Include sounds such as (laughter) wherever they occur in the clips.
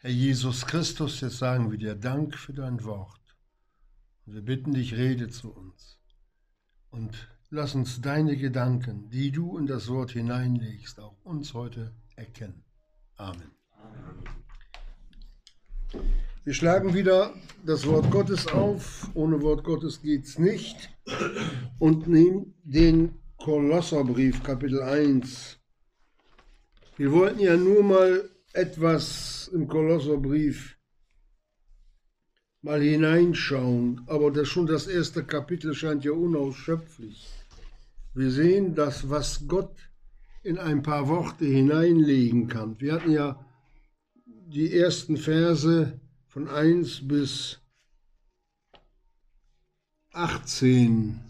Herr Jesus Christus, jetzt sagen wir dir Dank für dein Wort. Und wir bitten dich, rede zu uns. Und lass uns deine Gedanken, die du in das Wort hineinlegst, auch uns heute erkennen. Amen. Wir schlagen wieder das Wort Gottes auf. Ohne Wort Gottes geht es nicht. Und nehmen den Kolosserbrief, Kapitel 1. Wir wollten ja nur mal etwas im Kolosserbrief mal hineinschauen, aber das schon das erste Kapitel scheint ja unausschöpflich. Wir sehen das, was Gott in ein paar Worte hineinlegen kann. Wir hatten ja die ersten Verse von 1 bis 18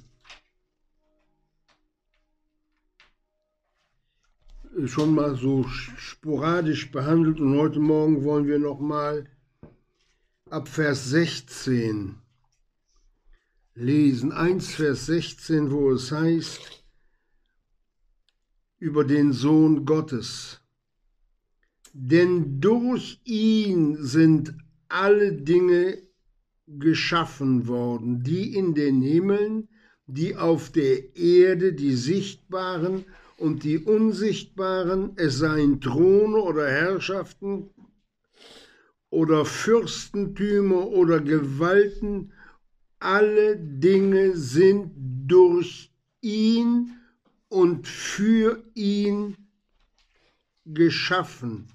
schon mal so sporadisch behandelt und heute Morgen wollen wir noch mal ab Vers 16 lesen. 1 Vers 16, wo es heißt über den Sohn Gottes. Denn durch ihn sind alle Dinge geschaffen worden, die in den Himmeln, die auf der Erde, die sichtbaren und die Unsichtbaren, es seien Throne oder Herrschaften oder Fürstentümer oder Gewalten, alle Dinge sind durch ihn und für ihn geschaffen.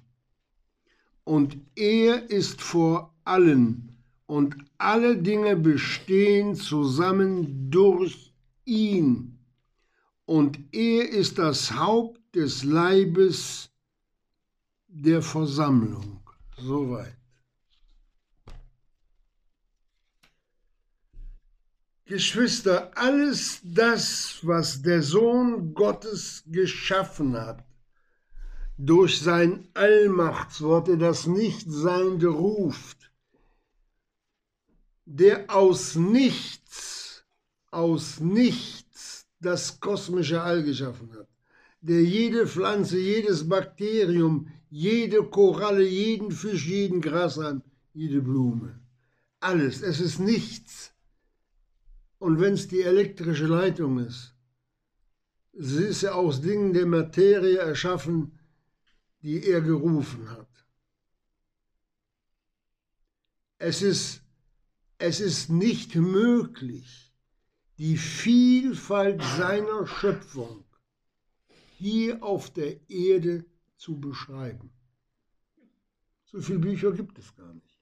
Und er ist vor allen, und alle Dinge bestehen zusammen durch ihn und er ist das Haupt des Leibes der Versammlung. Soweit. Geschwister, alles das, was der Sohn Gottes geschaffen hat, durch sein Allmachtswort, der das Nichtseinende ruft, der aus nichts, aus nichts das kosmische All geschaffen hat, der jede Pflanze, jedes Bakterium, jede Koralle, jeden Fisch, jeden Grashalm, jede Blume, alles, es ist nichts. Und wenn es die elektrische Leitung ist, sie ist ja aus Dingen der Materie erschaffen, die er gerufen hat. Es ist, es ist nicht möglich, die Vielfalt seiner Schöpfung hier auf der Erde zu beschreiben. So viele Bücher gibt es gar nicht.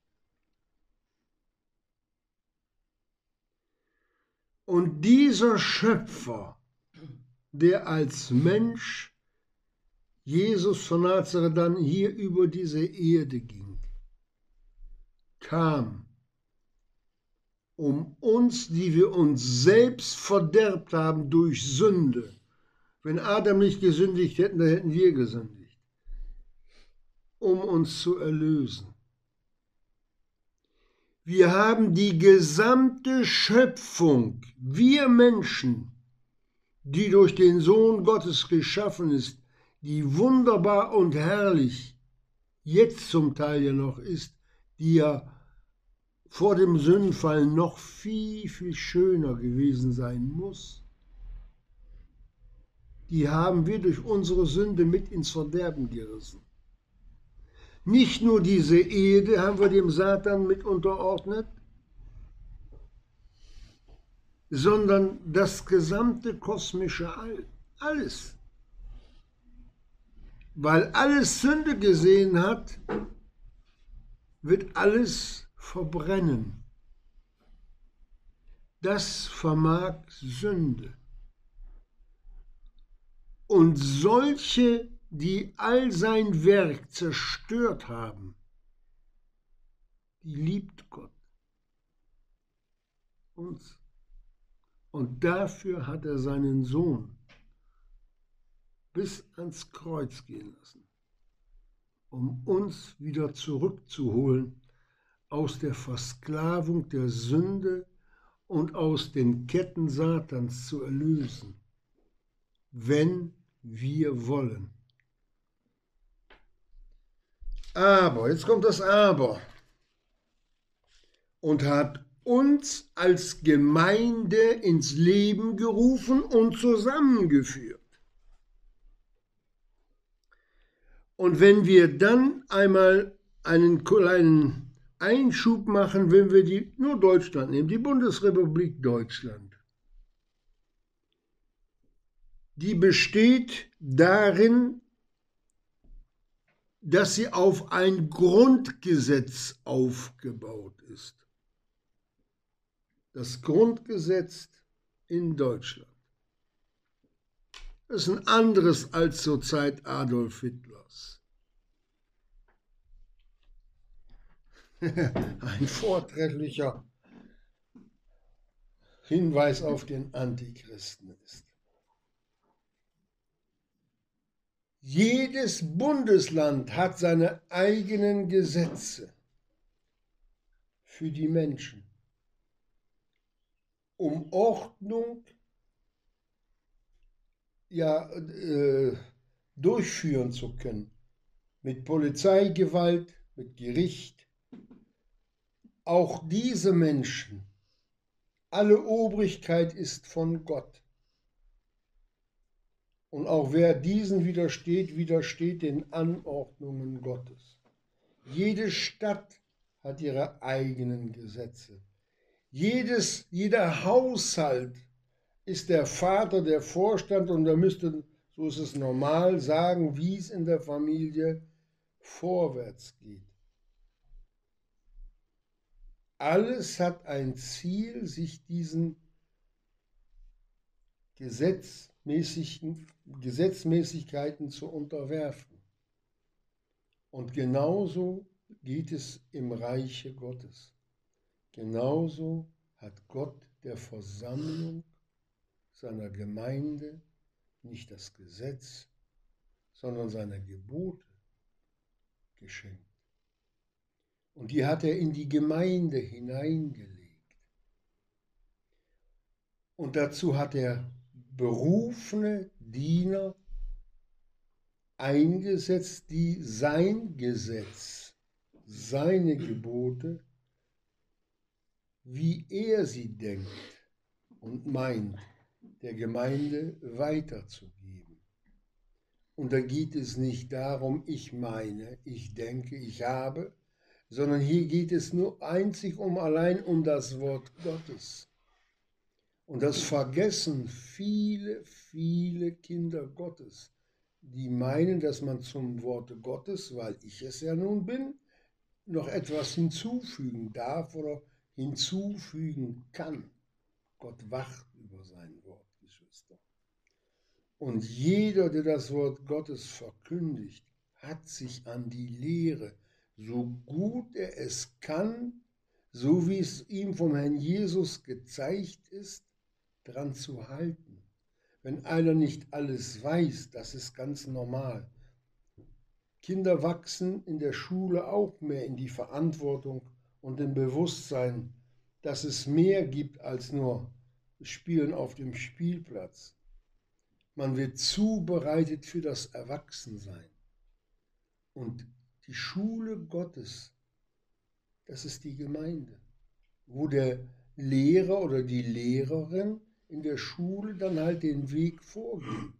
Und dieser Schöpfer, der als Mensch Jesus von Nazareth dann hier über diese Erde ging, kam um uns, die wir uns selbst verderbt haben durch Sünde. Wenn Adam nicht gesündigt hätte, dann hätten wir gesündigt, um uns zu erlösen. Wir haben die gesamte Schöpfung, wir Menschen, die durch den Sohn Gottes geschaffen ist, die wunderbar und herrlich jetzt zum Teil ja noch ist, die ja vor dem Sündenfall noch viel, viel schöner gewesen sein muss, die haben wir durch unsere Sünde mit ins Verderben gerissen. Nicht nur diese Erde haben wir dem Satan mit unterordnet, sondern das gesamte kosmische All, alles. Weil alles Sünde gesehen hat, wird alles verbrennen. Das vermag Sünde. Und solche, die all sein Werk zerstört haben, die liebt Gott uns. Und dafür hat er seinen Sohn bis ans Kreuz gehen lassen, um uns wieder zurückzuholen aus der Versklavung der Sünde und aus den Ketten Satans zu erlösen, wenn wir wollen. Aber, jetzt kommt das Aber. Und hat uns als Gemeinde ins Leben gerufen und zusammengeführt. Und wenn wir dann einmal einen kleinen Einschub machen, wenn wir die, nur Deutschland nehmen, die Bundesrepublik Deutschland, die besteht darin, dass sie auf ein Grundgesetz aufgebaut ist. Das Grundgesetz in Deutschland. Das ist ein anderes als zur Zeit Adolf Hitlers. (laughs) ein vortrefflicher Hinweis auf den Antichristen ist. Jedes Bundesland hat seine eigenen Gesetze für die Menschen, um Ordnung ja, äh, durchführen zu können. Mit Polizeigewalt, mit Gericht. Auch diese Menschen, alle Obrigkeit ist von Gott. Und auch wer diesen widersteht, widersteht den Anordnungen Gottes. Jede Stadt hat ihre eigenen Gesetze. Jedes, jeder Haushalt ist der Vater, der Vorstand und da müsste, so ist es normal, sagen, wie es in der Familie vorwärts geht. Alles hat ein Ziel, sich diesen Gesetz Gesetzmäßigkeiten zu unterwerfen. Und genauso geht es im Reiche Gottes. Genauso hat Gott der Versammlung seiner Gemeinde nicht das Gesetz, sondern seine Gebote geschenkt. Und die hat er in die Gemeinde hineingelegt. Und dazu hat er berufene Diener eingesetzt, die sein Gesetz, seine Gebote, wie er sie denkt und meint, der Gemeinde weiterzugeben. Und da geht es nicht darum, ich meine, ich denke, ich habe, sondern hier geht es nur einzig um allein um das Wort Gottes. Und das vergessen viele, viele Kinder Gottes, die meinen, dass man zum Worte Gottes, weil ich es ja nun bin, noch etwas hinzufügen darf oder hinzufügen kann. Gott wacht über sein Wort, Geschwister. Und jeder, der das Wort Gottes verkündigt, hat sich an die Lehre, so gut er es kann, so wie es ihm vom Herrn Jesus gezeigt ist, dran zu halten. Wenn einer nicht alles weiß, das ist ganz normal. Kinder wachsen in der Schule auch mehr in die Verantwortung und im Bewusstsein, dass es mehr gibt als nur Spielen auf dem Spielplatz. Man wird zubereitet für das Erwachsensein. Und die Schule Gottes, das ist die Gemeinde, wo der Lehrer oder die Lehrerin in der Schule dann halt den Weg vorgibt.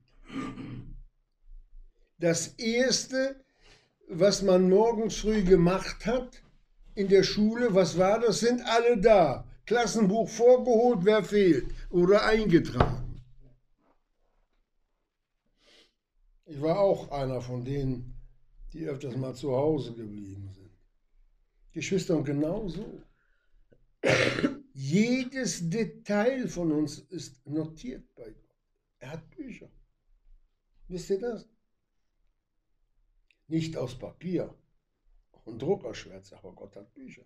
Das Erste, was man morgens früh gemacht hat in der Schule, was war das? Sind alle da. Klassenbuch vorgeholt, wer fehlt oder eingetragen. Ich war auch einer von denen, die öfters mal zu Hause geblieben sind. Geschwister, und genau so. Jedes Detail von uns ist notiert bei Gott. Er hat Bücher. Wisst ihr das? Nicht aus Papier und Druckerschwärze, aber Gott hat Bücher.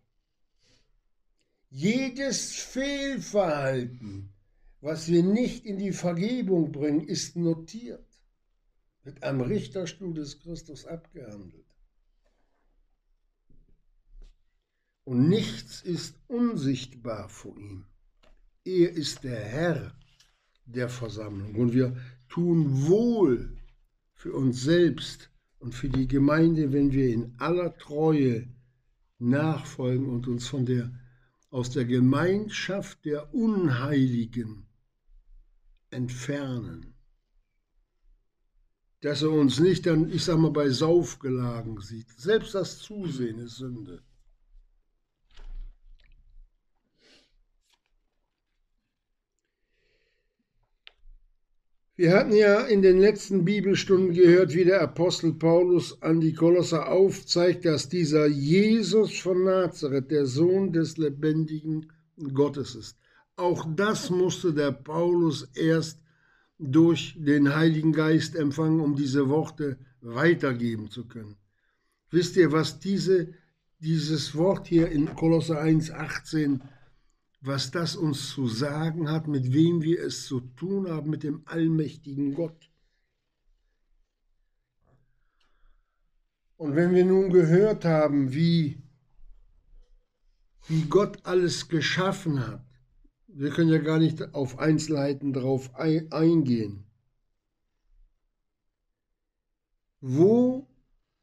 Jedes Fehlverhalten, was wir nicht in die Vergebung bringen, ist notiert, wird am Richterstuhl des Christus abgehandelt. und nichts ist unsichtbar vor ihm. Er ist der Herr der Versammlung und wir tun wohl für uns selbst und für die Gemeinde, wenn wir in aller Treue nachfolgen und uns von der, aus der Gemeinschaft der Unheiligen entfernen. Dass er uns nicht dann, ich sag mal, bei Saufgelagen sieht. Selbst das Zusehen ist Sünde. Wir hatten ja in den letzten Bibelstunden gehört, wie der Apostel Paulus an die Kolosser aufzeigt, dass dieser Jesus von Nazareth der Sohn des lebendigen Gottes ist. Auch das musste der Paulus erst durch den Heiligen Geist empfangen, um diese Worte weitergeben zu können. Wisst ihr, was diese, dieses Wort hier in Kolosser 1,18 was das uns zu sagen hat, mit wem wir es zu tun haben, mit dem allmächtigen Gott. Und wenn wir nun gehört haben, wie, wie Gott alles geschaffen hat, wir können ja gar nicht auf Einzelheiten darauf eingehen. Wo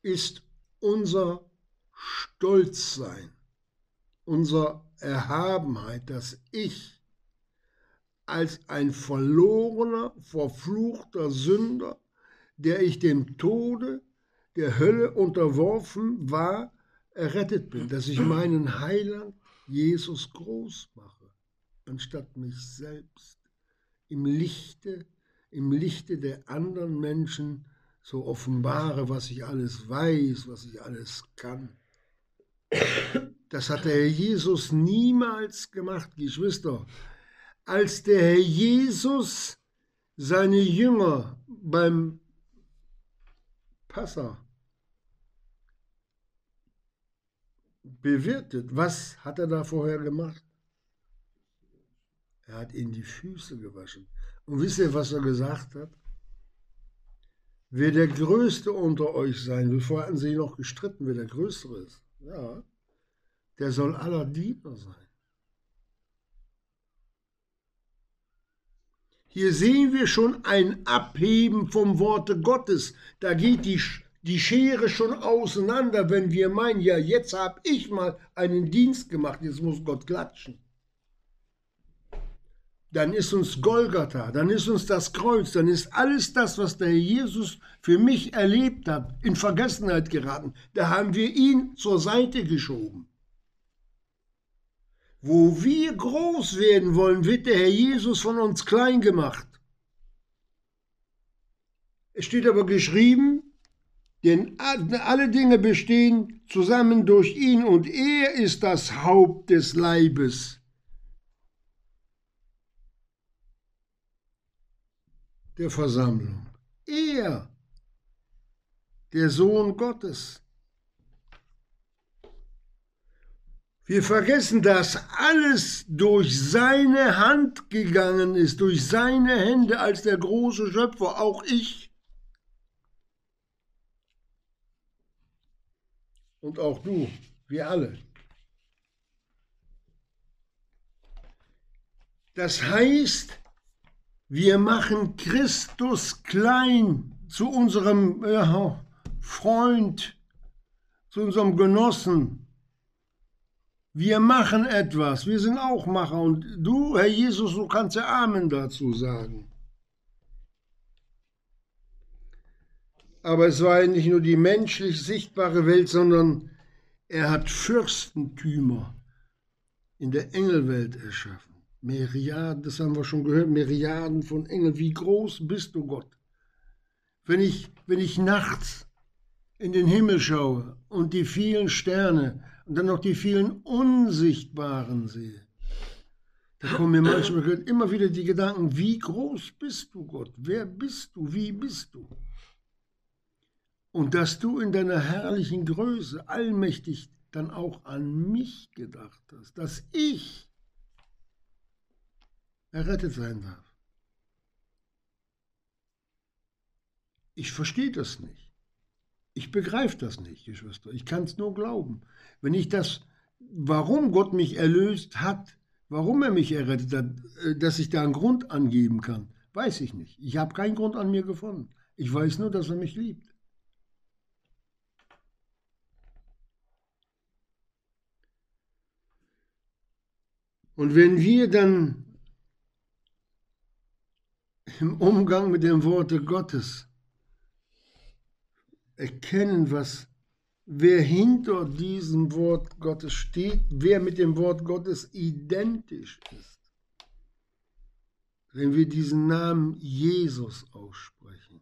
ist unser Stolzsein, unser Erhabenheit, dass ich als ein verlorener, verfluchter Sünder, der ich dem Tode, der Hölle unterworfen war, errettet bin, dass ich meinen Heiland Jesus groß mache, anstatt mich selbst im Lichte, im Lichte der anderen Menschen so offenbare, was ich alles weiß, was ich alles kann. Das hat der Herr Jesus niemals gemacht, Geschwister. Als der Herr Jesus seine Jünger beim Passa bewirtet, was hat er da vorher gemacht? Er hat ihnen die Füße gewaschen. Und wisst ihr, was er gesagt hat? Wer der Größte unter euch sein will, vorher hatten sie noch gestritten, wer der Größere ist. Ja, der soll aller Diener sein. Hier sehen wir schon ein Abheben vom Worte Gottes. Da geht die, die Schere schon auseinander, wenn wir meinen, ja, jetzt habe ich mal einen Dienst gemacht, jetzt muss Gott klatschen. Dann ist uns Golgatha, dann ist uns das Kreuz, dann ist alles das, was der Jesus für mich erlebt hat, in Vergessenheit geraten. Da haben wir ihn zur Seite geschoben. Wo wir groß werden wollen, wird der Herr Jesus von uns klein gemacht. Es steht aber geschrieben, denn alle Dinge bestehen zusammen durch ihn und er ist das Haupt des Leibes. Der Versammlung. Er, der Sohn Gottes. Wir vergessen, dass alles durch seine Hand gegangen ist, durch seine Hände als der große Schöpfer, auch ich. Und auch du, wir alle. Das heißt, wir machen Christus klein zu unserem äh, Freund, zu unserem Genossen, wir machen etwas, wir sind auch Macher. Und du, Herr Jesus, du kannst ja Amen dazu sagen. Aber es war nicht nur die menschlich sichtbare Welt, sondern er hat Fürstentümer in der Engelwelt erschaffen. Myriaden, das haben wir schon gehört, Myriaden von Engeln. Wie groß bist du, Gott? Wenn ich, wenn ich nachts in den Himmel schaue und die vielen Sterne, und dann noch die vielen Unsichtbaren sehe, da kommen mir manchmal immer wieder die Gedanken, wie groß bist du, Gott? Wer bist du? Wie bist du? Und dass du in deiner herrlichen Größe allmächtig dann auch an mich gedacht hast, dass ich errettet sein darf. Ich verstehe das nicht. Ich begreife das nicht, Geschwister. Ich kann es nur glauben. Wenn ich das, warum Gott mich erlöst hat, warum er mich errettet hat, äh, dass ich da einen Grund angeben kann, weiß ich nicht. Ich habe keinen Grund an mir gefunden. Ich weiß nur, dass er mich liebt. Und wenn wir dann im Umgang mit dem Worte Gottes erkennen, was wer hinter diesem Wort Gottes steht, wer mit dem Wort Gottes identisch ist. Wenn wir diesen Namen Jesus aussprechen,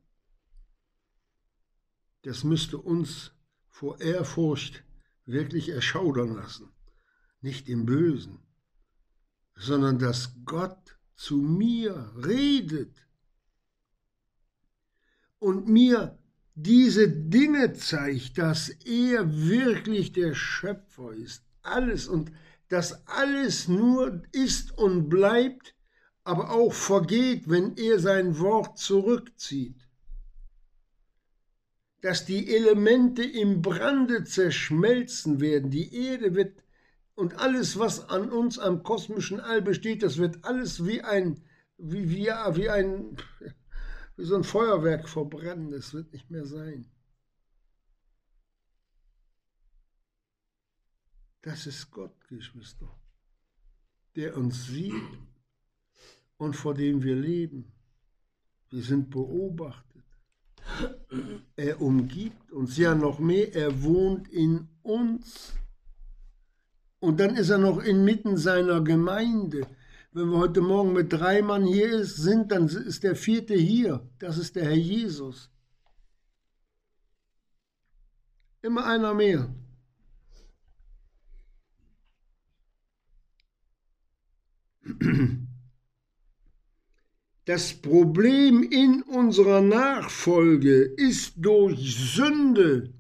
das müsste uns vor Ehrfurcht wirklich erschaudern lassen. Nicht im Bösen, sondern dass Gott zu mir redet und mir diese Dinge zeigt, dass er wirklich der Schöpfer ist. Alles und dass alles nur ist und bleibt, aber auch vergeht, wenn er sein Wort zurückzieht. Dass die Elemente im Brande zerschmelzen werden, die Erde wird und alles, was an uns am kosmischen All besteht, das wird alles wie ein, wie, wie, wie ein, (laughs) wie so ein Feuerwerk verbrennen. Das wird nicht mehr sein. Das ist Gott, Geschwister, der uns sieht und vor dem wir leben. Wir sind beobachtet. Er umgibt uns ja noch mehr, er wohnt in uns. Und dann ist er noch inmitten seiner Gemeinde. Wenn wir heute Morgen mit drei Mann hier sind, dann ist der vierte hier. Das ist der Herr Jesus. Immer einer mehr. Das Problem in unserer Nachfolge ist durch Sünde,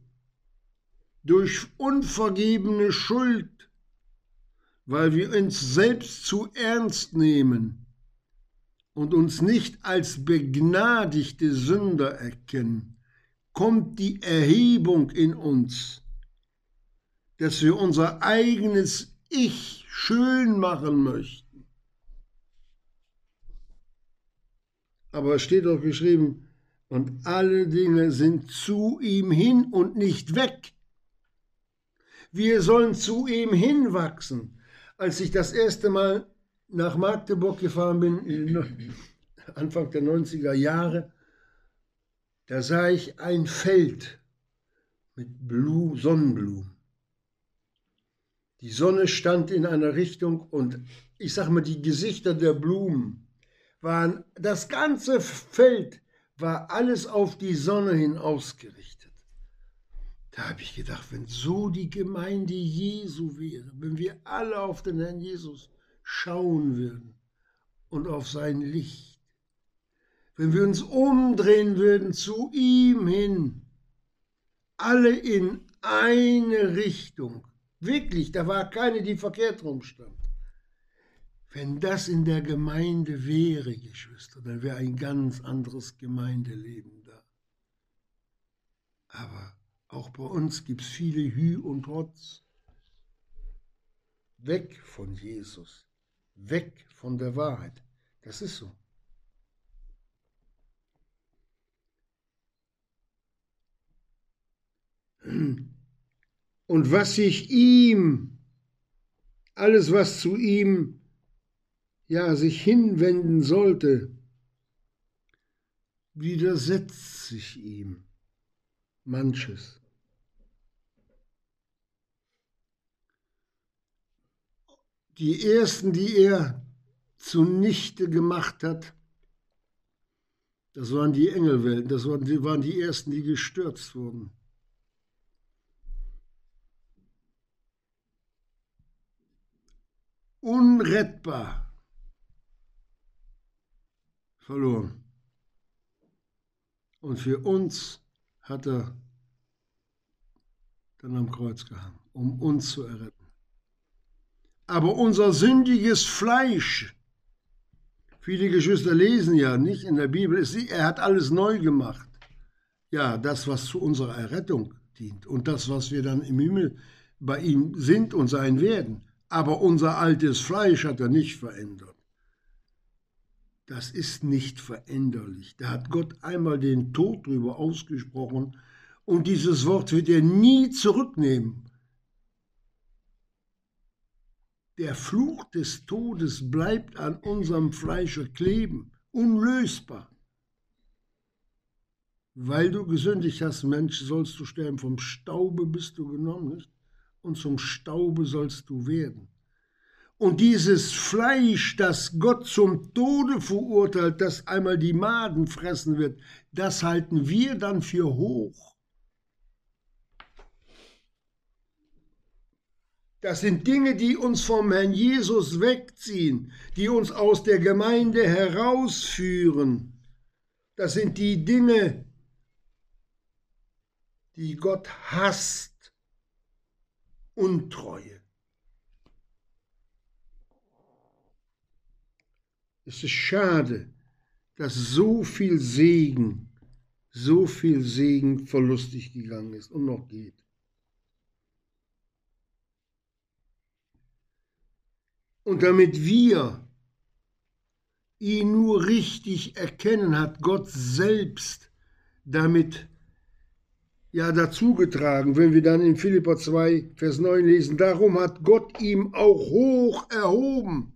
durch unvergebene Schuld, weil wir uns selbst zu ernst nehmen und uns nicht als begnadigte Sünder erkennen, kommt die Erhebung in uns, dass wir unser eigenes Ich schön machen möchten. Aber es steht doch geschrieben, und alle Dinge sind zu ihm hin und nicht weg. Wir sollen zu ihm hinwachsen als ich das erste Mal nach Magdeburg gefahren bin, (laughs) Anfang der 90er Jahre, da sah ich ein Feld mit Blumen, Sonnenblumen. Die Sonne stand in einer Richtung und ich sage mal, die Gesichter der Blumen waren, das ganze Feld war alles auf die Sonne hin ausgerichtet. Da habe ich gedacht, wenn so die Gemeinde Jesu wäre, wenn wir alle auf den Herrn Jesus schauen würden und auf sein Licht, wenn wir uns umdrehen würden zu ihm hin, alle in eine Richtung, wirklich, da war keine, die verkehrt rumstand. Wenn das in der Gemeinde wäre, Geschwister, dann wäre ein ganz anderes Gemeindeleben da. Aber auch bei uns gibt es viele Hü und Trotz. Weg von Jesus, weg von der Wahrheit. Das ist so. Und was sich ihm, alles was zu ihm, ja, sich hinwenden sollte, widersetzt sich ihm manches. Die ersten, die er zunichte gemacht hat, das waren die Engelwelten, das waren die, waren die ersten, die gestürzt wurden. Unrettbar verloren. Und für uns hat er dann am Kreuz gehangen, um uns zu erretten. Aber unser sündiges Fleisch, viele Geschwister lesen ja nicht in der Bibel, er hat alles neu gemacht. Ja, das, was zu unserer Errettung dient und das, was wir dann im Himmel bei ihm sind und sein werden. Aber unser altes Fleisch hat er nicht verändert. Das ist nicht veränderlich. Da hat Gott einmal den Tod drüber ausgesprochen und dieses Wort wird er nie zurücknehmen. Der Fluch des Todes bleibt an unserem Fleische kleben, unlösbar. Weil du gesündigt hast, Mensch, sollst du sterben. Vom Staube bist du genommen, nicht? Und zum Staube sollst du werden. Und dieses Fleisch, das Gott zum Tode verurteilt, das einmal die Maden fressen wird, das halten wir dann für hoch. Das sind Dinge, die uns vom Herrn Jesus wegziehen, die uns aus der Gemeinde herausführen. Das sind die Dinge, die Gott hasst. Untreue. Es ist schade, dass so viel Segen, so viel Segen verlustig gegangen ist und noch geht. Und damit wir ihn nur richtig erkennen, hat Gott selbst damit ja dazugetragen, wenn wir dann in Philippa 2, Vers 9 lesen, darum hat Gott ihm auch hoch erhoben.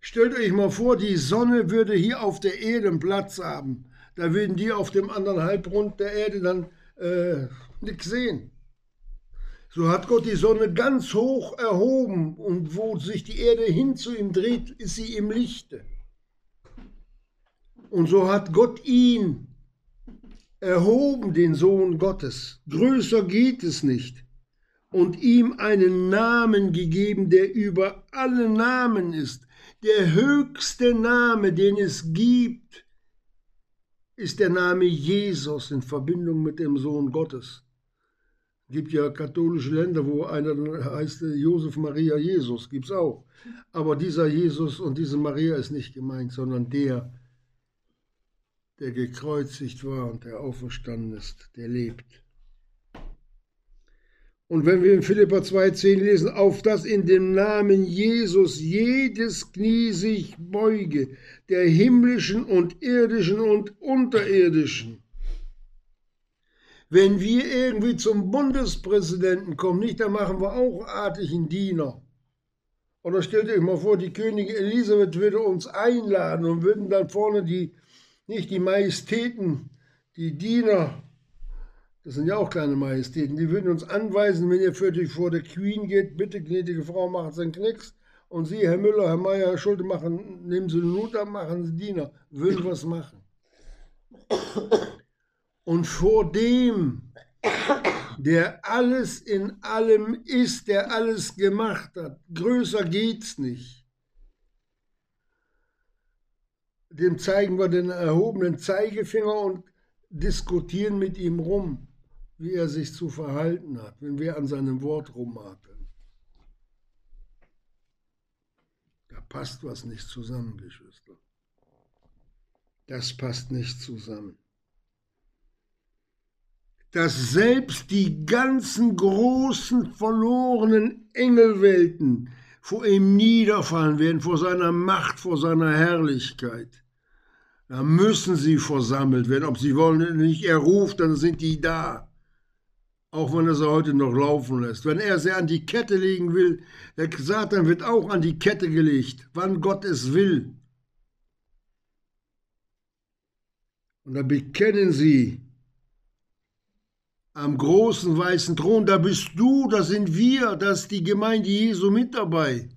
Stellt euch mal vor, die Sonne würde hier auf der Erde einen Platz haben. Da würden die auf dem anderen Halbrund der Erde dann äh, nichts sehen. So hat Gott die Sonne ganz hoch erhoben und wo sich die Erde hin zu ihm dreht, ist sie im Lichte. Und so hat Gott ihn erhoben, den Sohn Gottes. Größer geht es nicht. Und ihm einen Namen gegeben, der über alle Namen ist. Der höchste Name, den es gibt, ist der Name Jesus in Verbindung mit dem Sohn Gottes gibt ja katholische Länder, wo einer heißt Josef Maria Jesus, gibt es auch. Aber dieser Jesus und diese Maria ist nicht gemeint, sondern der, der gekreuzigt war und der auferstanden ist, der lebt. Und wenn wir in Philippa 2,10 lesen, auf dass in dem Namen Jesus jedes Knie sich beuge, der himmlischen und irdischen und unterirdischen wenn wir irgendwie zum Bundespräsidenten kommen, nicht, dann machen wir auch artigen Diener. Oder stellt euch mal vor, die Königin Elisabeth würde uns einladen und würden dann vorne die, nicht die Majestäten, die Diener, das sind ja auch kleine Majestäten, die würden uns anweisen, wenn ihr für dich vor der Queen geht, bitte, gnädige Frau, machen Sie einen Knicks. Und Sie, Herr Müller, Herr Meier, Herr Schulte, machen, nehmen Sie eine Note, machen Sie Diener. Würden wir es machen. Und vor dem, der alles in allem ist, der alles gemacht hat, größer geht's nicht. Dem zeigen wir den erhobenen Zeigefinger und diskutieren mit ihm rum, wie er sich zu verhalten hat, wenn wir an seinem Wort rumhakeln. Da passt was nicht zusammen, Geschwister. Das passt nicht zusammen dass selbst die ganzen großen verlorenen Engelwelten vor ihm niederfallen werden, vor seiner Macht, vor seiner Herrlichkeit. Da müssen sie versammelt werden, ob sie wollen oder nicht. Er ruft, dann sind die da. Auch wenn er sie heute noch laufen lässt. Wenn er sie an die Kette legen will, der Satan wird auch an die Kette gelegt, wann Gott es will. Und da bekennen sie, am großen weißen Thron, da bist du, da sind wir, da ist die Gemeinde Jesu mit dabei.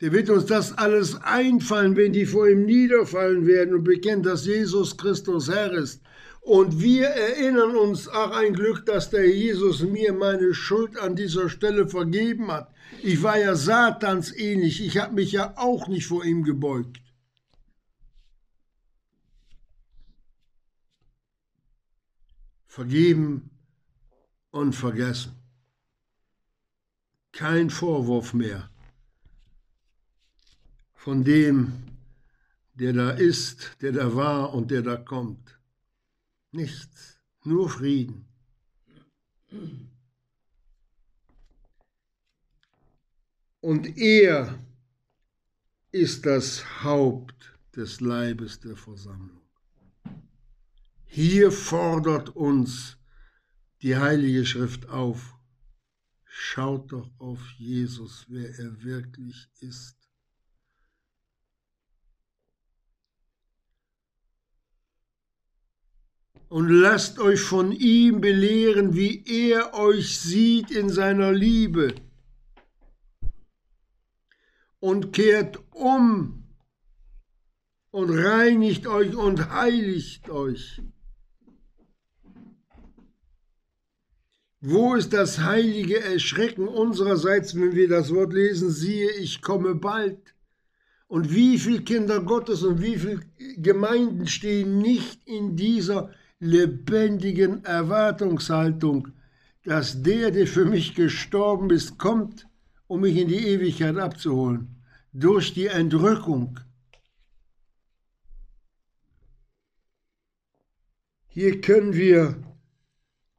Der wird uns das alles einfallen, wenn die vor ihm niederfallen werden und bekennen, dass Jesus Christus Herr ist. Und wir erinnern uns, ach ein Glück, dass der Jesus mir meine Schuld an dieser Stelle vergeben hat. Ich war ja Satans ähnlich, ich habe mich ja auch nicht vor ihm gebeugt. Vergeben und vergessen. Kein Vorwurf mehr von dem, der da ist, der da war und der da kommt. Nichts, nur Frieden. Und er ist das Haupt des Leibes der Versammlung. Hier fordert uns die Heilige Schrift auf. Schaut doch auf Jesus, wer er wirklich ist. Und lasst euch von ihm belehren, wie er euch sieht in seiner Liebe. Und kehrt um und reinigt euch und heiligt euch. Wo ist das heilige Erschrecken unsererseits, wenn wir das Wort lesen, siehe, ich komme bald? Und wie viele Kinder Gottes und wie viele Gemeinden stehen nicht in dieser lebendigen Erwartungshaltung, dass der, der für mich gestorben ist, kommt, um mich in die Ewigkeit abzuholen, durch die Entrückung. Hier können wir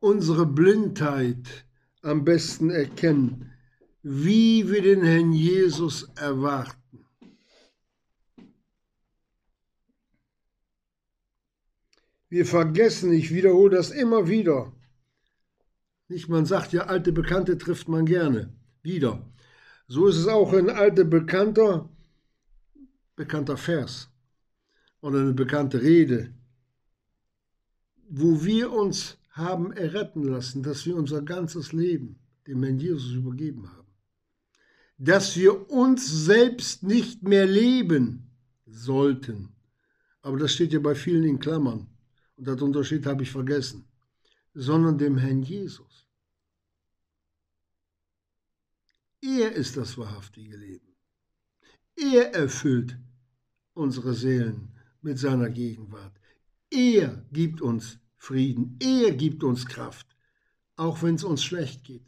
unsere Blindheit am besten erkennen, wie wir den Herrn Jesus erwarten. Wir vergessen, ich wiederhole das immer wieder. Nicht, man sagt ja, alte Bekannte trifft man gerne. Wieder. So ist es auch ein alter Bekannter, bekannter Vers oder eine bekannte Rede, wo wir uns haben erretten lassen, dass wir unser ganzes Leben dem Herrn Jesus übergeben haben. Dass wir uns selbst nicht mehr leben sollten. Aber das steht ja bei vielen in Klammern. Und das Unterschied habe ich vergessen. Sondern dem Herrn Jesus. Er ist das wahrhaftige Leben. Er erfüllt unsere Seelen mit seiner Gegenwart. Er gibt uns Frieden. Er gibt uns Kraft, auch wenn es uns schlecht geht,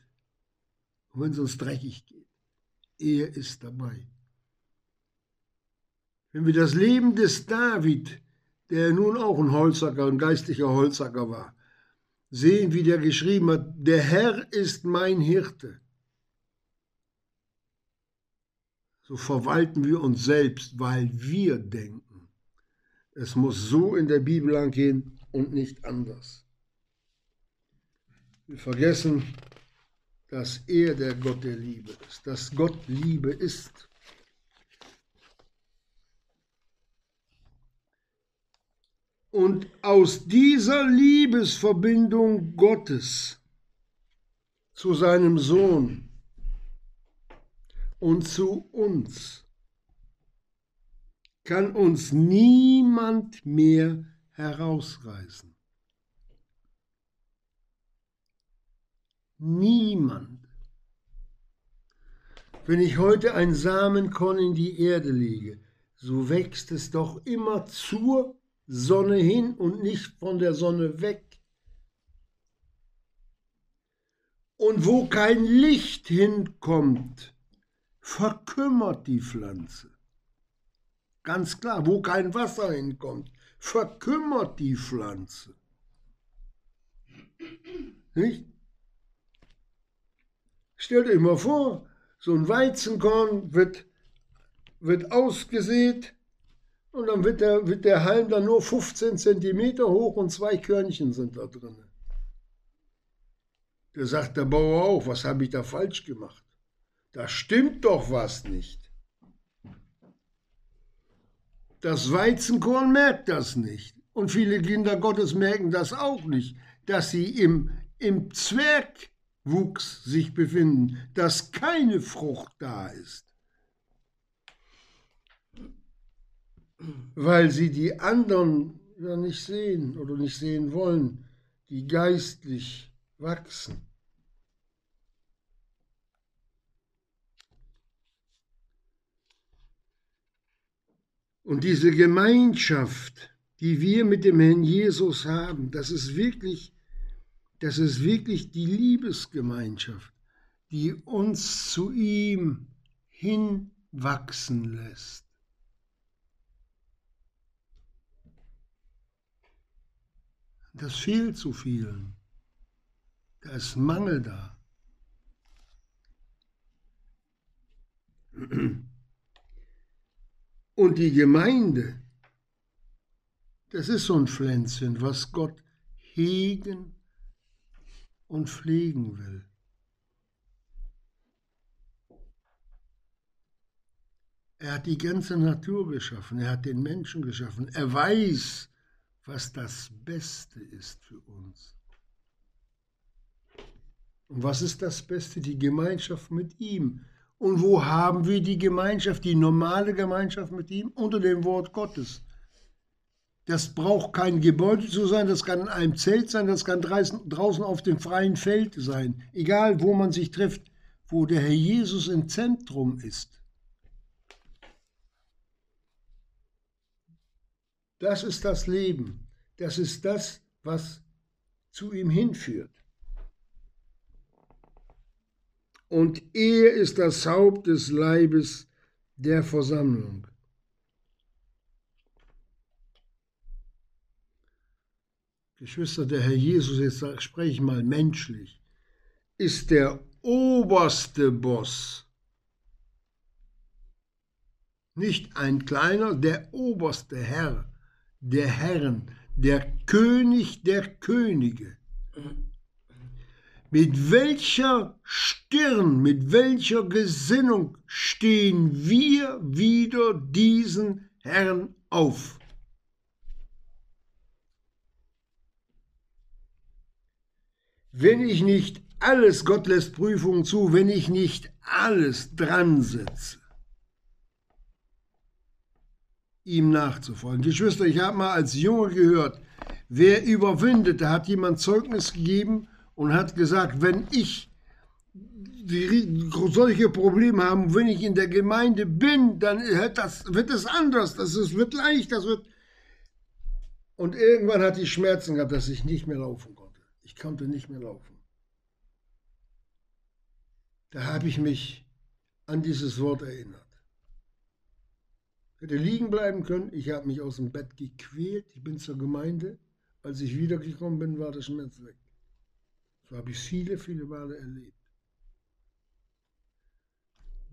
wenn es uns dreckig geht. Er ist dabei. Wenn wir das Leben des David, der nun auch ein Holzacker, ein geistlicher Holzacker war, sehen, wie der geschrieben hat, der Herr ist mein Hirte. So verwalten wir uns selbst, weil wir denken. Es muss so in der Bibel angehen, und nicht anders. Wir vergessen, dass er der Gott der Liebe ist, dass Gott Liebe ist. Und aus dieser Liebesverbindung Gottes zu seinem Sohn und zu uns kann uns niemand mehr herausreißen. Niemand. Wenn ich heute ein Samenkorn in die Erde lege, so wächst es doch immer zur Sonne hin und nicht von der Sonne weg. Und wo kein Licht hinkommt, verkümmert die Pflanze. Ganz klar, wo kein Wasser hinkommt, verkümmert die Pflanze. Nicht? Stellt euch mal vor, so ein Weizenkorn wird, wird ausgesät und dann wird der, wird der Halm dann nur 15 cm hoch und zwei Körnchen sind da drin. Da sagt der Bauer auch, was habe ich da falsch gemacht? Da stimmt doch was nicht. Das Weizenkorn merkt das nicht. Und viele Kinder Gottes merken das auch nicht, dass sie im, im Zwergwuchs sich befinden, dass keine Frucht da ist. Weil sie die anderen ja nicht sehen oder nicht sehen wollen, die geistlich wachsen. Und diese Gemeinschaft, die wir mit dem Herrn Jesus haben, das ist wirklich, das ist wirklich die Liebesgemeinschaft, die uns zu ihm hinwachsen lässt. Das fehlt zu vielen. Da ist Mangel da. Und die Gemeinde, das ist so ein Pflänzchen, was Gott hegen und pflegen will. Er hat die ganze Natur geschaffen, er hat den Menschen geschaffen, er weiß, was das Beste ist für uns. Und was ist das Beste? Die Gemeinschaft mit ihm. Und wo haben wir die Gemeinschaft, die normale Gemeinschaft mit ihm? Unter dem Wort Gottes. Das braucht kein Gebäude zu sein, das kann in einem Zelt sein, das kann draußen auf dem freien Feld sein. Egal, wo man sich trifft, wo der Herr Jesus im Zentrum ist. Das ist das Leben. Das ist das, was zu ihm hinführt. Und er ist das Haupt des Leibes der Versammlung. Geschwister, der Herr Jesus, jetzt spreche ich mal menschlich, ist der oberste Boss. Nicht ein kleiner, der oberste Herr der Herren, der König der Könige. Mit welcher Stirn, mit welcher Gesinnung stehen wir wieder diesen Herrn auf? Wenn ich nicht alles, Gott lässt Prüfungen zu, wenn ich nicht alles dran setze, ihm nachzufolgen. Geschwister, ich habe mal als Junge gehört, wer überwindet, da hat jemand Zeugnis gegeben und hat gesagt, wenn ich die, solche Probleme habe, wenn ich in der Gemeinde bin, dann das, wird es anders, das ist, wird leicht, das wird... Und irgendwann hatte ich Schmerzen gehabt, dass ich nicht mehr laufen konnte. Ich konnte nicht mehr laufen. Da habe ich mich an dieses Wort erinnert. Hätte liegen bleiben können. Ich habe mich aus dem Bett gequält. Ich bin zur Gemeinde. Als ich wiedergekommen bin, war der Schmerz weg. So habe ich viele, viele Male erlebt.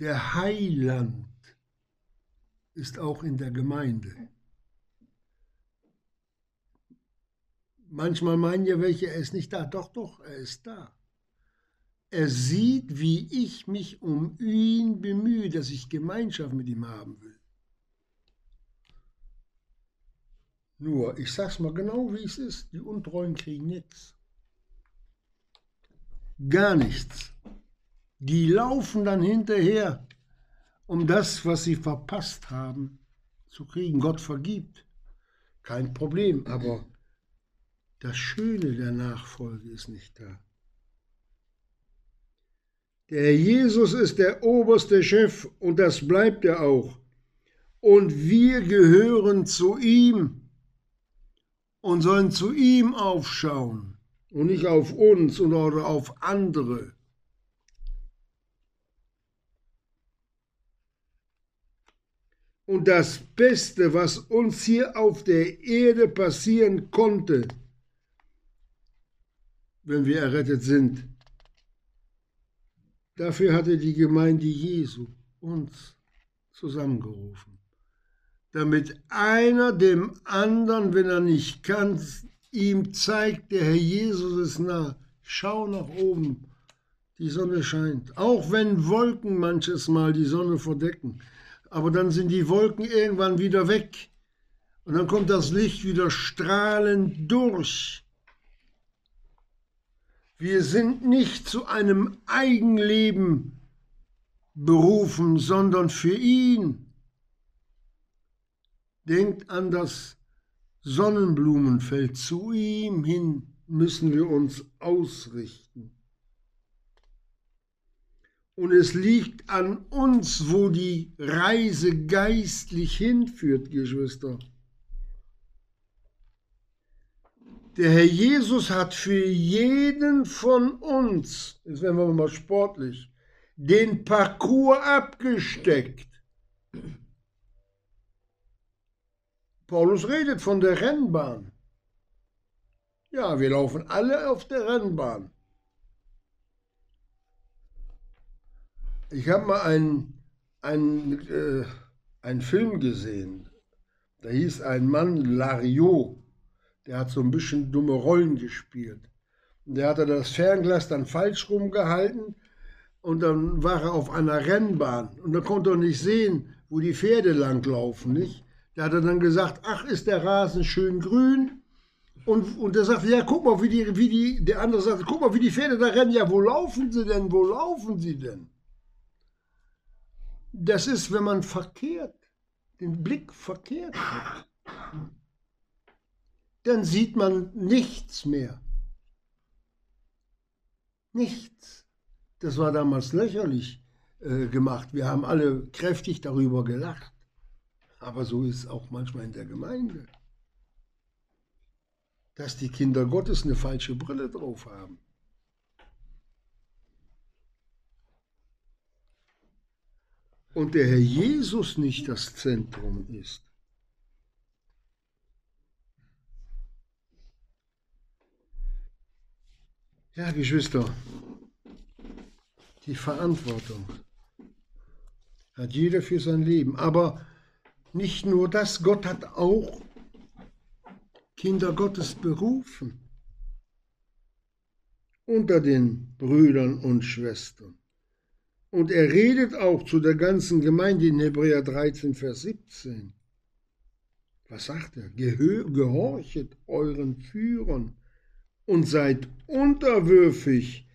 Der Heiland ist auch in der Gemeinde. Manchmal meinen ja welche, er ist nicht da. Doch, doch, er ist da. Er sieht, wie ich mich um ihn bemühe, dass ich Gemeinschaft mit ihm haben will. Nur, ich sag's mal genau, wie es ist, die Untreuen kriegen nichts. Gar nichts. Die laufen dann hinterher, um das, was sie verpasst haben, zu kriegen. Gott vergibt. Kein Problem, aber das Schöne der Nachfolge ist nicht da. Der Jesus ist der oberste Chef und das bleibt er auch. Und wir gehören zu ihm und sollen zu ihm aufschauen und nicht auf uns oder auf andere. Und das Beste, was uns hier auf der Erde passieren konnte, wenn wir errettet sind, dafür hatte die Gemeinde Jesu uns zusammengerufen damit einer dem anderen, wenn er nicht kann, ihm zeigt, der Herr Jesus ist nah. Schau nach oben, die Sonne scheint. Auch wenn Wolken manches Mal die Sonne verdecken. Aber dann sind die Wolken irgendwann wieder weg. Und dann kommt das Licht wieder strahlend durch. Wir sind nicht zu einem Eigenleben berufen, sondern für ihn. Denkt an das Sonnenblumenfeld. Zu ihm hin müssen wir uns ausrichten. Und es liegt an uns, wo die Reise geistlich hinführt, Geschwister. Der Herr Jesus hat für jeden von uns, jetzt werden wir mal sportlich, den Parcours abgesteckt. Paulus redet von der Rennbahn. Ja, wir laufen alle auf der Rennbahn. Ich habe mal einen, einen, äh, einen Film gesehen. Da hieß ein Mann Lariot. Der hat so ein bisschen dumme Rollen gespielt. Der hatte das Fernglas dann falsch rumgehalten und dann war er auf einer Rennbahn und da konnte er nicht sehen, wo die Pferde langlaufen, nicht? Der hat dann gesagt, ach, ist der Rasen schön grün? Und, und der sagte, ja, guck mal, wie die, wie die, der andere sagte, guck mal, wie die Pferde da rennen. Ja, wo laufen sie denn? Wo laufen sie denn? Das ist, wenn man verkehrt, den Blick verkehrt hat. Dann sieht man nichts mehr. Nichts. Das war damals lächerlich äh, gemacht. Wir haben alle kräftig darüber gelacht. Aber so ist es auch manchmal in der Gemeinde. Dass die Kinder Gottes eine falsche Brille drauf haben. Und der Herr Jesus nicht das Zentrum ist. Ja, Geschwister, die Verantwortung hat jeder für sein Leben. Aber nicht nur das, Gott hat auch Kinder Gottes berufen unter den Brüdern und Schwestern. Und er redet auch zu der ganzen Gemeinde in Hebräer 13, Vers 17. Was sagt er? Gehorchet euren Führern und seid unterwürfig,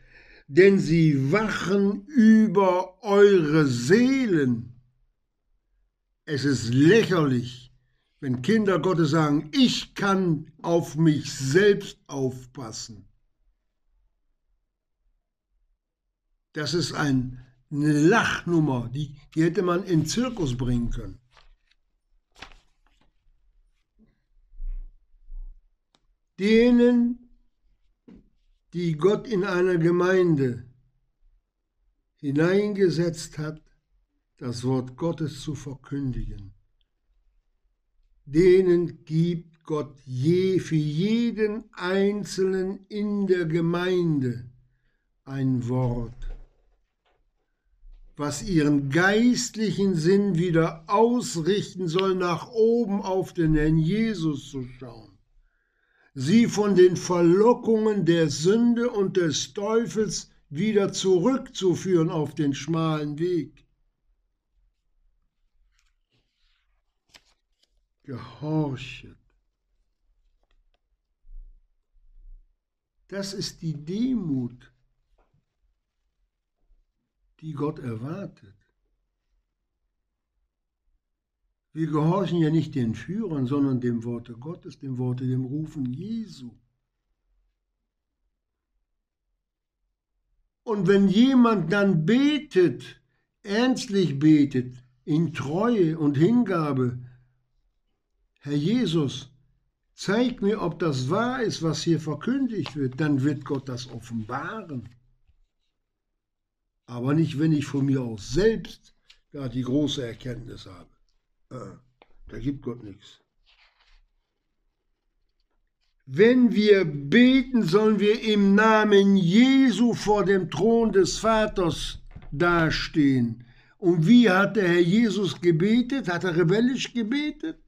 denn sie wachen über eure Seelen. Es ist lächerlich, wenn Kinder Gottes sagen, ich kann auf mich selbst aufpassen. Das ist ein, eine Lachnummer, die, die hätte man in Zirkus bringen können. Denen, die Gott in einer Gemeinde hineingesetzt hat, das Wort Gottes zu verkündigen. Denen gibt Gott je für jeden Einzelnen in der Gemeinde ein Wort, was ihren geistlichen Sinn wieder ausrichten soll, nach oben auf den Herrn Jesus zu schauen sie von den Verlockungen der Sünde und des Teufels wieder zurückzuführen auf den schmalen Weg. Gehorchet. Das ist die Demut, die Gott erwartet. Wir gehorchen ja nicht den Führern, sondern dem Worte Gottes, dem Worte, dem Rufen Jesu. Und wenn jemand dann betet, ernstlich betet, in Treue und Hingabe, Herr Jesus, zeig mir, ob das wahr ist, was hier verkündigt wird, dann wird Gott das offenbaren. Aber nicht, wenn ich von mir aus selbst da die große Erkenntnis habe. Ah, da gibt Gott nichts. Wenn wir beten, sollen wir im Namen Jesu vor dem Thron des Vaters dastehen. Und wie hat der Herr Jesus gebetet? Hat er rebellisch gebetet?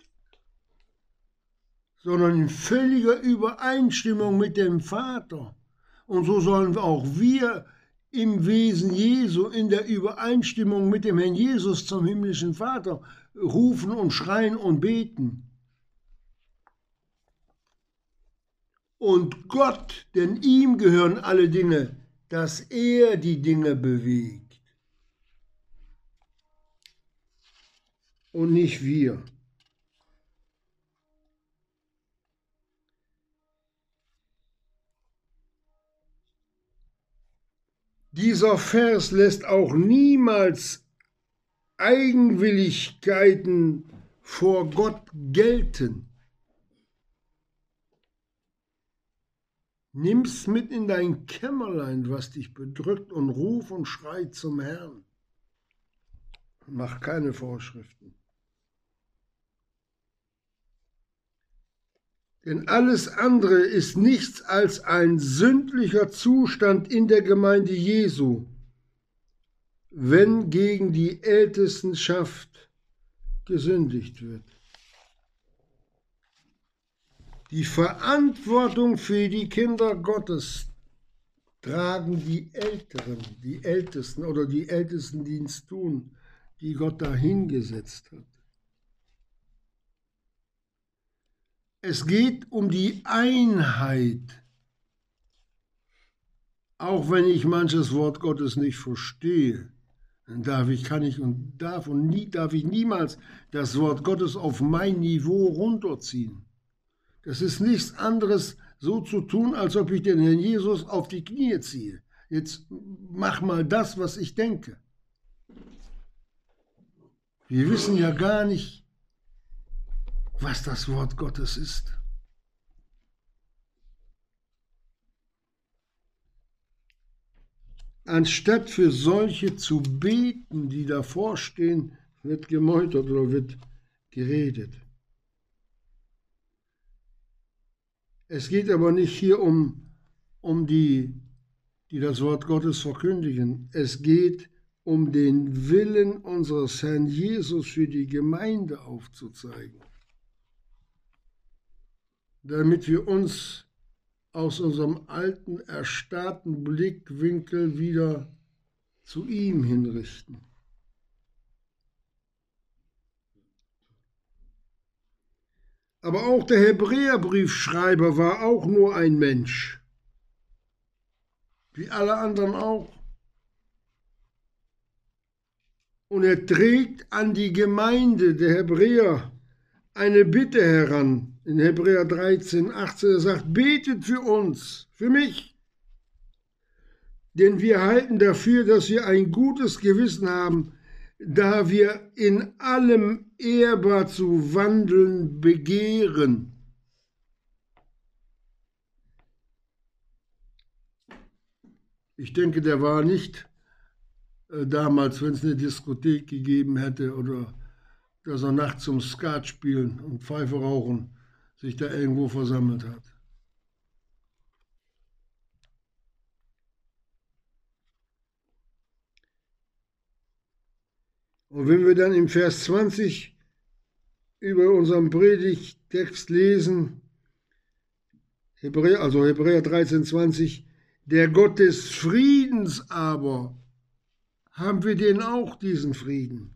Sondern in völliger Übereinstimmung mit dem Vater. Und so sollen auch wir im Wesen Jesu, in der Übereinstimmung mit dem Herrn Jesus zum himmlischen Vater rufen und schreien und beten. Und Gott, denn ihm gehören alle Dinge, dass er die Dinge bewegt und nicht wir. Dieser Vers lässt auch niemals Eigenwilligkeiten vor Gott gelten. Nimm's mit in dein Kämmerlein, was dich bedrückt, und ruf und schrei zum Herrn. Mach keine Vorschriften. Denn alles andere ist nichts als ein sündlicher Zustand in der Gemeinde Jesu wenn gegen die Ältestenschaft gesündigt wird. Die Verantwortung für die Kinder Gottes tragen die Älteren, die Ältesten oder die Ältesten, die es tun, die Gott dahingesetzt hat. Es geht um die Einheit. Auch wenn ich manches Wort Gottes nicht verstehe, dann darf ich, kann ich und darf und nie, darf ich niemals das Wort Gottes auf mein Niveau runterziehen. Das ist nichts anderes, so zu tun, als ob ich den Herrn Jesus auf die Knie ziehe. Jetzt mach mal das, was ich denke. Wir wissen ja gar nicht, was das Wort Gottes ist. Anstatt für solche zu beten, die davor stehen, wird gemeutert oder wird geredet. Es geht aber nicht hier um, um die, die das Wort Gottes verkündigen. Es geht um den Willen unseres Herrn Jesus für die Gemeinde aufzuzeigen damit wir uns aus unserem alten, erstarrten Blickwinkel wieder zu ihm hinrichten. Aber auch der Hebräerbriefschreiber war auch nur ein Mensch, wie alle anderen auch. Und er trägt an die Gemeinde der Hebräer eine Bitte heran, in Hebräer 13, 18, er sagt, betet für uns, für mich. Denn wir halten dafür, dass wir ein gutes Gewissen haben, da wir in allem ehrbar zu wandeln begehren. Ich denke, der war nicht äh, damals, wenn es eine Diskothek gegeben hätte oder dass er nachts zum Skat spielen und Pfeife rauchen sich da irgendwo versammelt hat. Und wenn wir dann im Vers 20 über unseren Predigtext lesen, Hebräer, also Hebräer 13, 20, der Gott des Friedens aber, haben wir den auch diesen Frieden,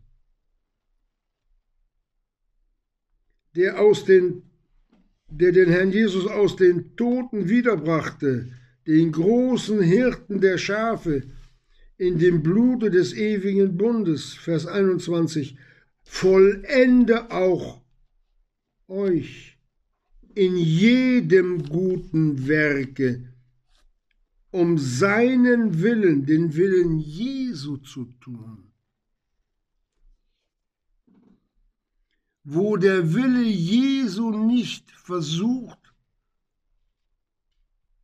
der aus den der den Herrn Jesus aus den Toten wiederbrachte, den großen Hirten der Schafe, in dem Blute des ewigen Bundes, Vers 21, vollende auch euch in jedem guten Werke, um seinen Willen, den Willen Jesu zu tun wo der Wille Jesu nicht versucht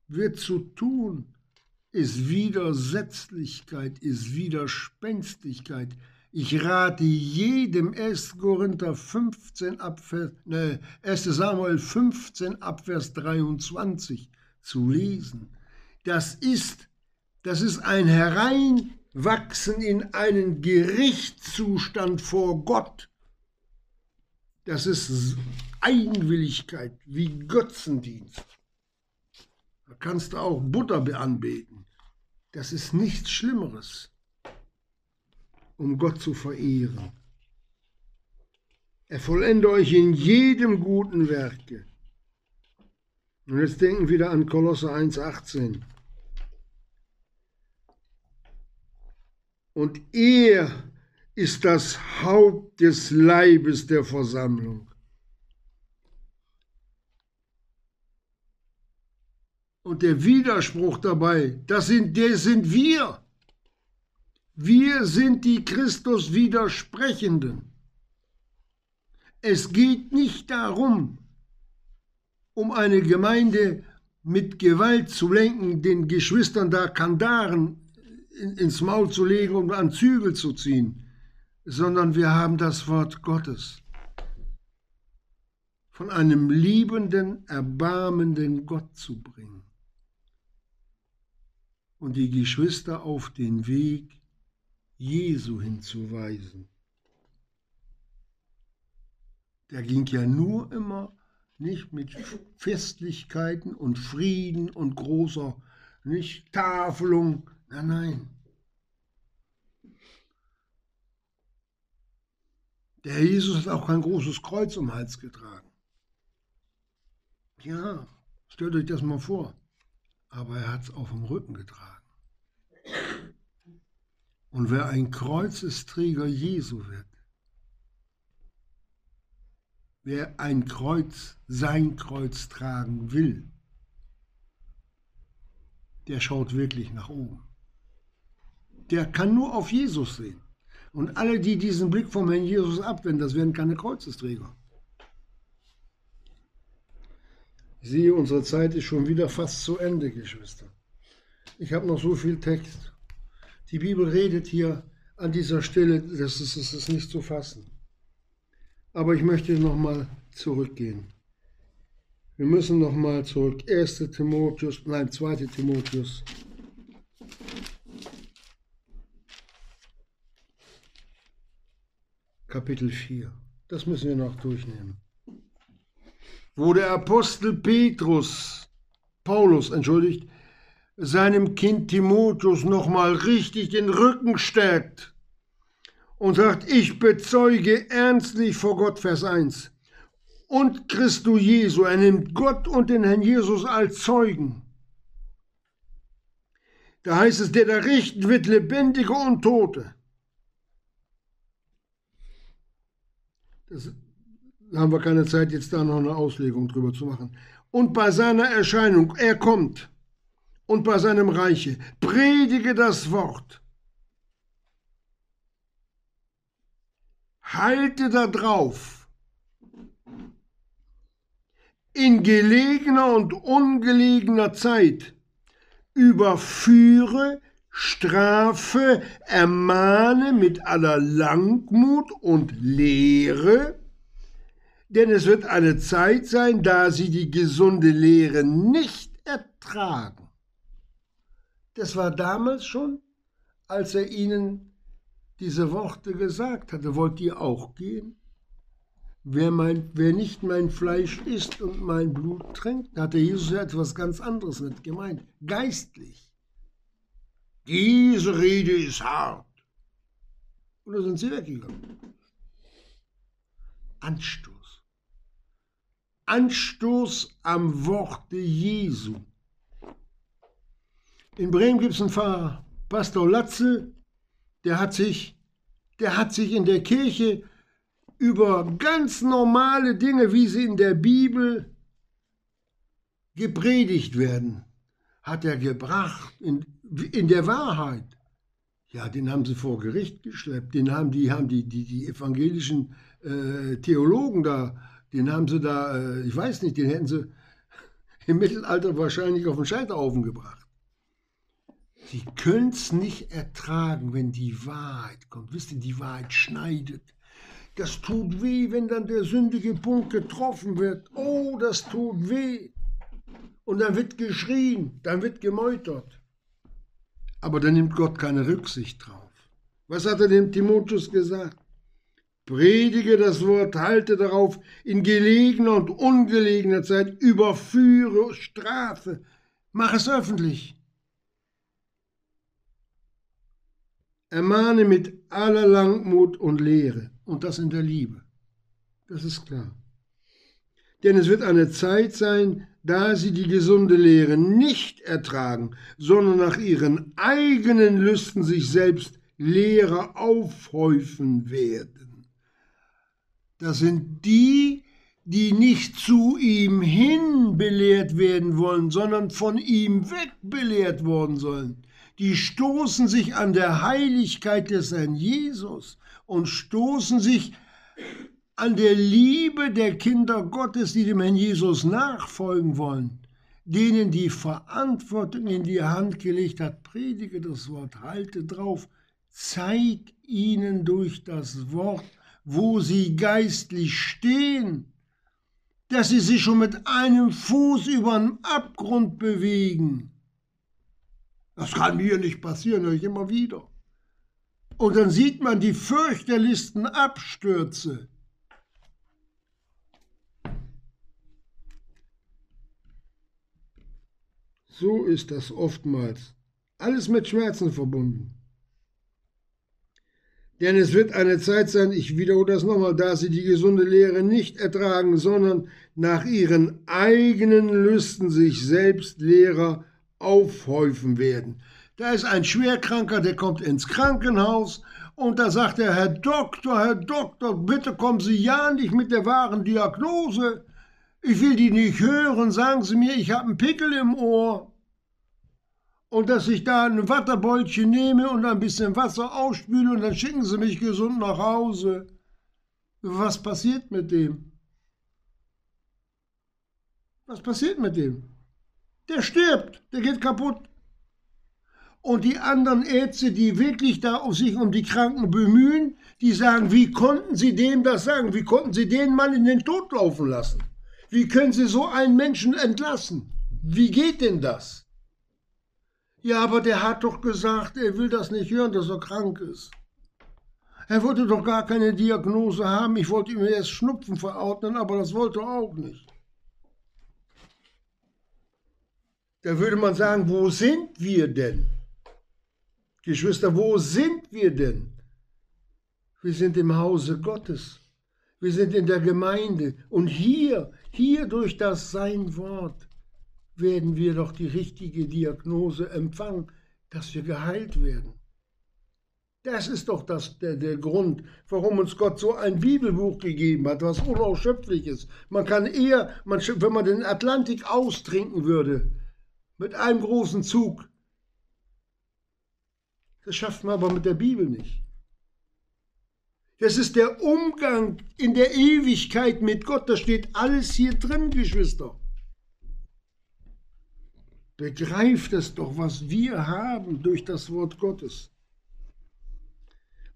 wird zu tun, ist Widersetzlichkeit, ist Widerspenstigkeit. Ich rate jedem 1. Korinther 15 Abvers, ne, 1. Samuel 15 Abvers 23 zu lesen. Das ist, das ist ein Hereinwachsen in einen Gerichtszustand vor Gott das ist Eigenwilligkeit wie Götzendienst. Da kannst du auch Butter anbeten. Das ist nichts Schlimmeres, um Gott zu verehren. Er vollende euch in jedem guten Werke. Und jetzt denken wir wieder an Kolosse 1,18. Und er ist das Haupt des Leibes der Versammlung. Und der Widerspruch dabei, das sind, der sind wir. Wir sind die Christus Widersprechenden. Es geht nicht darum, um eine Gemeinde mit Gewalt zu lenken, den Geschwistern da Kandaren ins Maul zu legen und an Zügel zu ziehen sondern wir haben das Wort Gottes von einem liebenden, erbarmenden Gott zu bringen und die Geschwister auf den Weg Jesu hinzuweisen. Der ging ja nur immer nicht mit Festlichkeiten und Frieden und großer nicht Tafelung, nein, nein. Der Jesus hat auch kein großes Kreuz um den Hals getragen. Ja, stellt euch das mal vor. Aber er hat es auf dem Rücken getragen. Und wer ein Kreuzesträger Jesu wird, wer ein Kreuz, sein Kreuz tragen will, der schaut wirklich nach oben. Der kann nur auf Jesus sehen. Und alle, die diesen Blick vom Herrn Jesus abwenden, das werden keine Kreuzesträger. Sehe, unsere Zeit ist schon wieder fast zu Ende, Geschwister. Ich habe noch so viel Text. Die Bibel redet hier an dieser Stelle, das ist, das ist nicht zu fassen. Aber ich möchte nochmal zurückgehen. Wir müssen nochmal zurück. 1. Timotheus, nein, 2. Timotheus. Kapitel 4. Das müssen wir noch durchnehmen. Wo der Apostel Petrus, Paulus, entschuldigt, seinem Kind Timotheus nochmal richtig den Rücken stärkt und sagt, ich bezeuge ernstlich vor Gott, Vers 1, und Christo Jesu, er nimmt Gott und den Herrn Jesus als Zeugen. Da heißt es, der da richten wird Lebendige und Tote. Das haben wir keine Zeit, jetzt da noch eine Auslegung drüber zu machen. Und bei seiner Erscheinung, er kommt und bei seinem Reiche. Predige das Wort. Halte da drauf. In gelegener und ungelegener Zeit überführe, strafe, ermahne mit aller Langmut und Lehre, denn es wird eine Zeit sein, da sie die gesunde Lehre nicht ertragen das war damals schon, als er ihnen diese Worte gesagt hatte. Wollt ihr auch gehen? Wer, mein, wer nicht mein Fleisch isst und mein Blut trinkt, hatte Jesus etwas ganz anderes mit gemeint. Geistlich. Diese Rede ist hart. Und da sind sie weggegangen. Anstoß. Anstoß am Worte Jesu. In Bremen gibt es einen Pfarrer, Pastor Latzel, der hat sich, der hat sich in der Kirche über ganz normale Dinge, wie sie in der Bibel gepredigt werden, hat er gebracht in, in der Wahrheit. Ja, den haben sie vor Gericht geschleppt, den haben die, haben die, die, die evangelischen äh, Theologen da, den haben sie da, äh, ich weiß nicht, den hätten sie (laughs) im Mittelalter wahrscheinlich auf den Scheiterhaufen gebracht. Sie können es nicht ertragen, wenn die Wahrheit kommt. Wisst ihr, die Wahrheit schneidet. Das tut weh, wenn dann der sündige Punkt getroffen wird. Oh, das tut weh. Und dann wird geschrien, dann wird gemeutert. Aber dann nimmt Gott keine Rücksicht drauf. Was hat er dem Timotheus gesagt? Predige das Wort, halte darauf in gelegener und ungelegener Zeit, überführe, strafe, mach es öffentlich. Ermahne mit aller Langmut und Lehre und das in der Liebe. Das ist klar. Denn es wird eine Zeit sein, da sie die gesunde Lehre nicht ertragen, sondern nach ihren eigenen Lüsten sich selbst Lehrer aufhäufen werden. Das sind die, die nicht zu ihm hin belehrt werden wollen, sondern von ihm weg belehrt worden sollen die stoßen sich an der Heiligkeit des Herrn Jesus und stoßen sich an der Liebe der Kinder Gottes, die dem Herrn Jesus nachfolgen wollen, denen die Verantwortung in die Hand gelegt hat, predige das Wort, halte drauf, zeig ihnen durch das Wort, wo sie geistlich stehen, dass sie sich schon mit einem Fuß über den Abgrund bewegen das kann mir nicht passieren, höre ich immer wieder. Und dann sieht man die fürchterlichsten Abstürze. So ist das oftmals. Alles mit Schmerzen verbunden. Denn es wird eine Zeit sein, ich wiederhole das nochmal, da sie die gesunde Lehre nicht ertragen, sondern nach ihren eigenen Lüsten sich selbst Lehrer aufhäufen werden. Da ist ein Schwerkranker, der kommt ins Krankenhaus und da sagt er, Herr Doktor, Herr Doktor, bitte kommen Sie ja nicht mit der wahren Diagnose. Ich will die nicht hören, sagen Sie mir, ich habe einen Pickel im Ohr. Und dass ich da ein Wasserbeutchen nehme und ein bisschen Wasser ausspüle und dann schicken Sie mich gesund nach Hause. Was passiert mit dem? Was passiert mit dem? Der stirbt, der geht kaputt und die anderen Ärzte, die wirklich da sich um die Kranken bemühen, die sagen, wie konnten Sie dem das sagen? Wie konnten Sie den Mann in den Tod laufen lassen? Wie können Sie so einen Menschen entlassen? Wie geht denn das? Ja, aber der hat doch gesagt, er will das nicht hören, dass er krank ist. Er wollte doch gar keine Diagnose haben. Ich wollte ihm erst Schnupfen verordnen, aber das wollte er auch nicht. Da würde man sagen, wo sind wir denn? Geschwister, wo sind wir denn? Wir sind im Hause Gottes. Wir sind in der Gemeinde. Und hier, hier durch das Sein Wort werden wir doch die richtige Diagnose empfangen, dass wir geheilt werden. Das ist doch das, der, der Grund, warum uns Gott so ein Bibelbuch gegeben hat, was unausschöpflich ist. Man kann eher, man, wenn man den Atlantik austrinken würde, mit einem großen Zug, das schafft man aber mit der Bibel nicht. Das ist der Umgang in der Ewigkeit mit Gott. Da steht alles hier drin, Geschwister. Begreift es doch, was wir haben durch das Wort Gottes.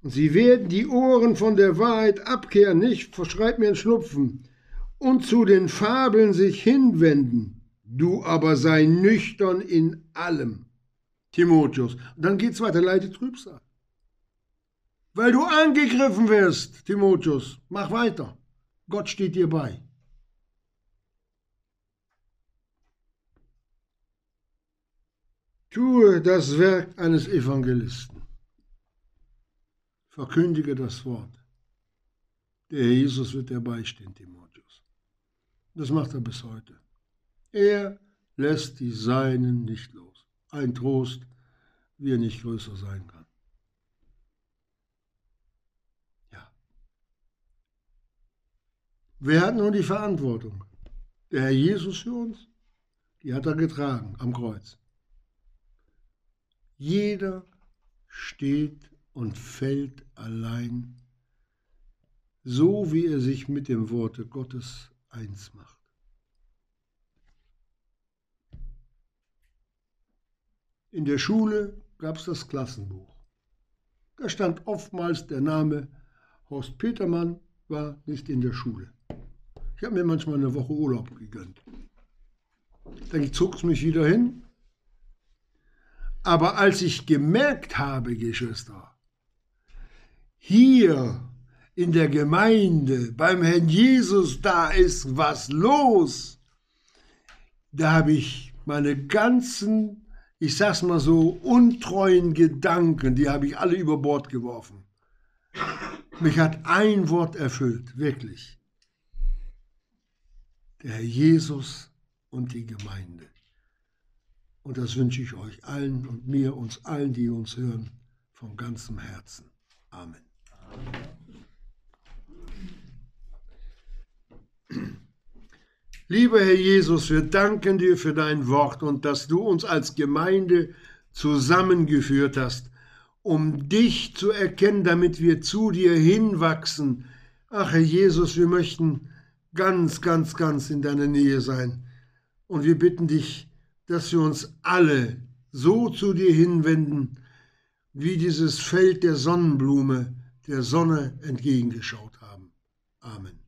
Und sie werden die Ohren von der Wahrheit abkehren, nicht, verschreib mir ein Schnupfen, und zu den Fabeln sich hinwenden. Du aber sei nüchtern in allem. Timotheus. Und dann geht's weiter, leite Trübsal. Weil du angegriffen wirst, Timotheus, mach weiter. Gott steht dir bei. Tue das Werk eines Evangelisten. Verkündige das Wort. Der Herr Jesus wird dir beistehen, Timotheus. Das macht er bis heute. Er lässt die Seinen nicht los ein Trost, wie er nicht größer sein kann. Ja. Wer hat nun die Verantwortung? Der Herr Jesus für uns? Die hat er getragen am Kreuz. Jeder steht und fällt allein, so wie er sich mit dem Worte Gottes eins macht. In der Schule gab es das Klassenbuch. Da stand oftmals der Name Horst Petermann war nicht in der Schule. Ich habe mir manchmal eine Woche Urlaub gegönnt. Dann zog es mich wieder hin. Aber als ich gemerkt habe, Geschwister, hier in der Gemeinde, beim Herrn Jesus, da ist was los, da habe ich meine ganzen ich sag's mal so, untreuen Gedanken, die habe ich alle über Bord geworfen. Mich hat ein Wort erfüllt, wirklich. Der Herr Jesus und die Gemeinde. Und das wünsche ich euch allen und mir, uns allen, die uns hören, von ganzem Herzen. Amen. Lieber Herr Jesus, wir danken dir für dein Wort und dass du uns als Gemeinde zusammengeführt hast, um dich zu erkennen, damit wir zu dir hinwachsen. Ach Herr Jesus, wir möchten ganz, ganz, ganz in deiner Nähe sein. Und wir bitten dich, dass wir uns alle so zu dir hinwenden, wie dieses Feld der Sonnenblume der Sonne entgegengeschaut haben. Amen.